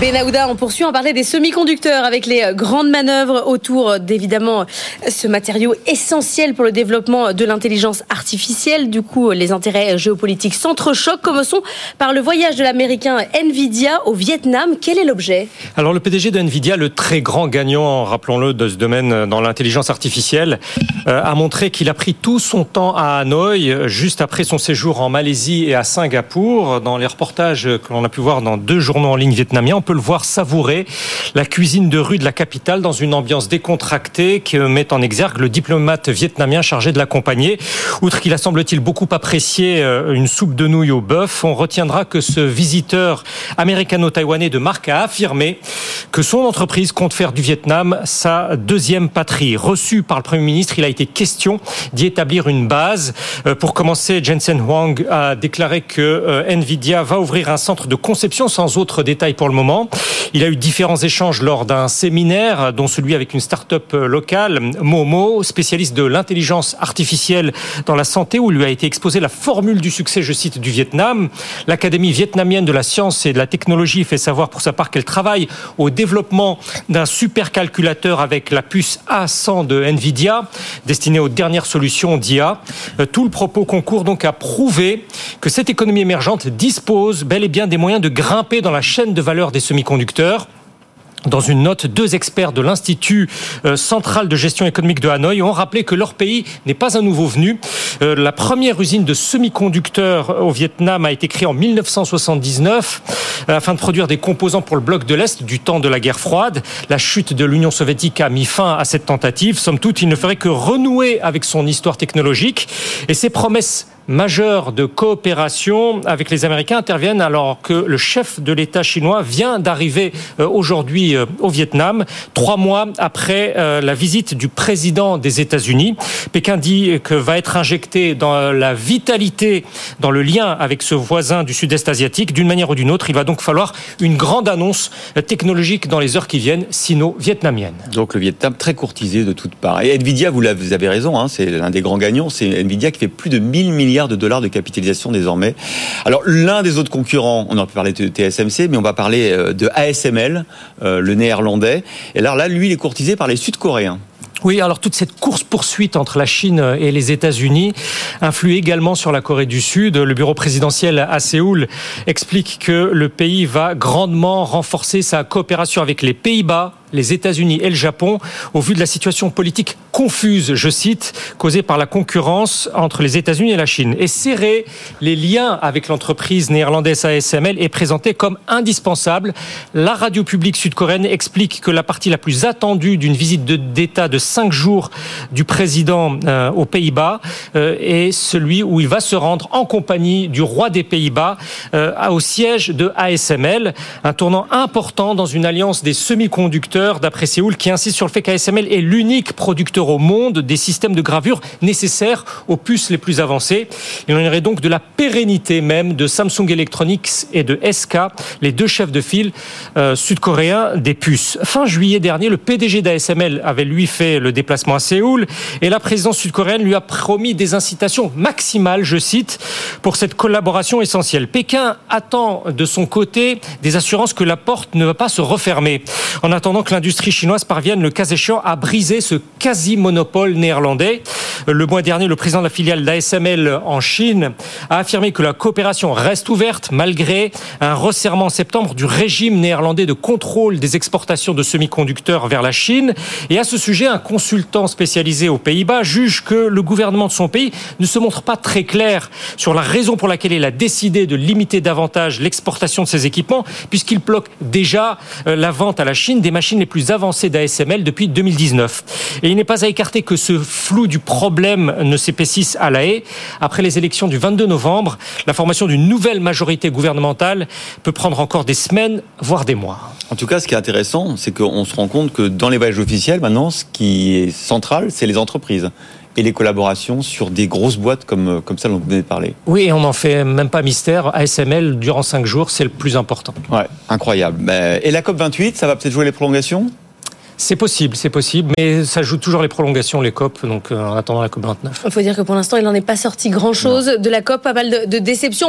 Benahouda, on poursuit en parler des semi-conducteurs avec les euh, grandes manœuvres autour euh, d'évidemment ce matériau essentiel pour le développement de l'intelligence artificielle. Du coup, les intérêts géopolitiques s'entrechoquent. Commençons par le voyage de l'américain Nvidia au Vietnam. Quel est l'objet? Alors le PDG de Nvidia, le très grand gagnant, rappelons-le, de ce domaine euh, dans l'intelligence artificielle, a montré qu'il a pris tout son temps à Hanoï, juste après son séjour en Malaisie et à Singapour. Dans les reportages que l'on a pu voir dans deux journaux en ligne vietnamiens, on peut le voir savourer la cuisine de rue de la capitale dans une ambiance décontractée qui met en exergue le diplomate vietnamien chargé de l'accompagner. Outre qu'il a semble-t-il beaucoup apprécié euh, une soupe de nouilles au bœuf, on retiendra que ce visiteur américano-taïwanais de marque a affirmé que son entreprise compte faire du Vietnam sa deuxième patrie. Reçu par le Premier ministre, il a été question d'y établir une base. Euh, pour commencer, Jensen Huang a déclaré que euh, Nvidia va ouvrir un centre de conception sans autre détail pour le moment il a eu différents échanges lors d'un séminaire, dont celui avec une start-up locale, Momo, spécialiste de l'intelligence artificielle dans la santé, où lui a été exposée la formule du succès, je cite, du Vietnam. L'Académie vietnamienne de la science et de la technologie fait savoir pour sa part qu'elle travaille au développement d'un supercalculateur avec la puce A100 de Nvidia, destinée aux dernières solutions d'IA. Euh, tout le propos concourt donc à prouver que cette économie émergente dispose bel et bien des moyens de grimper dans la chaîne de valeur des semi-conducteurs. Dans une note, deux experts de l'Institut euh, central de gestion économique de Hanoï ont rappelé que leur pays n'est pas un nouveau venu. Euh, la première usine de semi-conducteurs au Vietnam a été créée en 1979 euh, afin de produire des composants pour le bloc de l'Est du temps de la guerre froide. La chute de l'Union soviétique a mis fin à cette tentative. Somme toute, il ne ferait que renouer avec son histoire technologique et ses promesses majeures de coopération avec les Américains interviennent alors que le chef de l'État chinois vient d'arriver euh, aujourd'hui euh, au Vietnam, trois mois après euh, la visite du président des États-Unis. Pékin dit que va être injecté dans la vitalité, dans le lien avec ce voisin du sud-est asiatique, d'une manière ou d'une autre. Il va donc falloir une grande annonce technologique dans les heures qui viennent, sino-vietnamienne. Donc le Vietnam très courtisé de toutes parts. Et Nvidia, vous avez raison, hein, c'est l'un des grands gagnants. C'est Nvidia qui fait plus de 1000 milliards de dollars de capitalisation désormais. Alors l'un des autres concurrents, on aurait pu parler de TSMC, mais on va parler euh, de ASML, euh, le néerlandais. Et là, lui, il est courtisé par les Sud-Coréens. Oui, alors toute cette course-poursuite entre la Chine et les États-Unis influe également sur la Corée du Sud. Le bureau présidentiel à Séoul explique que le pays va grandement renforcer sa coopération avec les Pays-Bas, les États-Unis et le Japon au vu de la situation politique confuse, je cite, causée par la concurrence entre les États-Unis et la Chine. Et serrer les liens avec l'entreprise néerlandaise ASML est présenté comme indispensable. La radio publique sud-coréenne explique que la partie la plus attendue d'une visite d'État de cinq jours du président euh, aux Pays-Bas euh, est celui où il va se rendre en compagnie du roi des Pays-Bas euh, au siège de ASML, un tournant important dans une alliance des semi-conducteurs d'après Séoul, qui insiste sur le fait qu'ASML est l'unique producteur au monde des systèmes de gravure nécessaires aux puces les plus avancées. Il en irait donc de la pérennité même de Samsung Electronics et de SK, les deux chefs de file euh, sud-coréens des puces. Fin juillet dernier, le PDG d'ASML avait lui fait le déplacement à Séoul et la présidence sud-coréenne lui a promis des incitations maximales, je cite, pour cette collaboration essentielle. Pékin attend de son côté des assurances que la porte ne va pas se refermer. En attendant que l'industrie chinoise parvienne, le cas échéant, à briser ce quasi-monopole néerlandais. Le mois dernier, le président de la filiale d'ASML en Chine a affirmé que la coopération reste ouverte malgré un resserrement en septembre du régime néerlandais de contrôle des exportations de semi-conducteurs vers la Chine. Et à ce sujet, un consultant spécialisé aux Pays-Bas juge que le gouvernement de son pays ne se montre pas très clair sur la raison pour laquelle il a décidé de limiter davantage l'exportation de ses équipements, puisqu'il bloque déjà euh, la vente à la Chine des machines les plus avancées d'ASML depuis 2019. Et il n'est pas à écarter que ce flou du problème ne s'épaississe à la haie. Après les élections du 22 novembre, la formation d'une nouvelle majorité gouvernementale peut prendre encore des semaines, voire des mois. En tout cas, ce qui est intéressant, c'est qu'on se rend compte que dans les voyages officiels, maintenant, ce qui est central, c'est les entreprises et les collaborations sur des grosses boîtes comme, comme celle dont vous venez de parler. Oui, et on n'en fait même pas mystère. ASML, durant cinq jours, c'est le plus important. Ouais, incroyable. Et la COP28, ça va peut-être jouer les prolongations? C'est possible, c'est possible, mais ça joue toujours les prolongations, les COP, donc euh, en attendant la COP 29. Il faut dire que pour l'instant, il n'en est pas sorti grand-chose de la COP, pas mal de, de déceptions.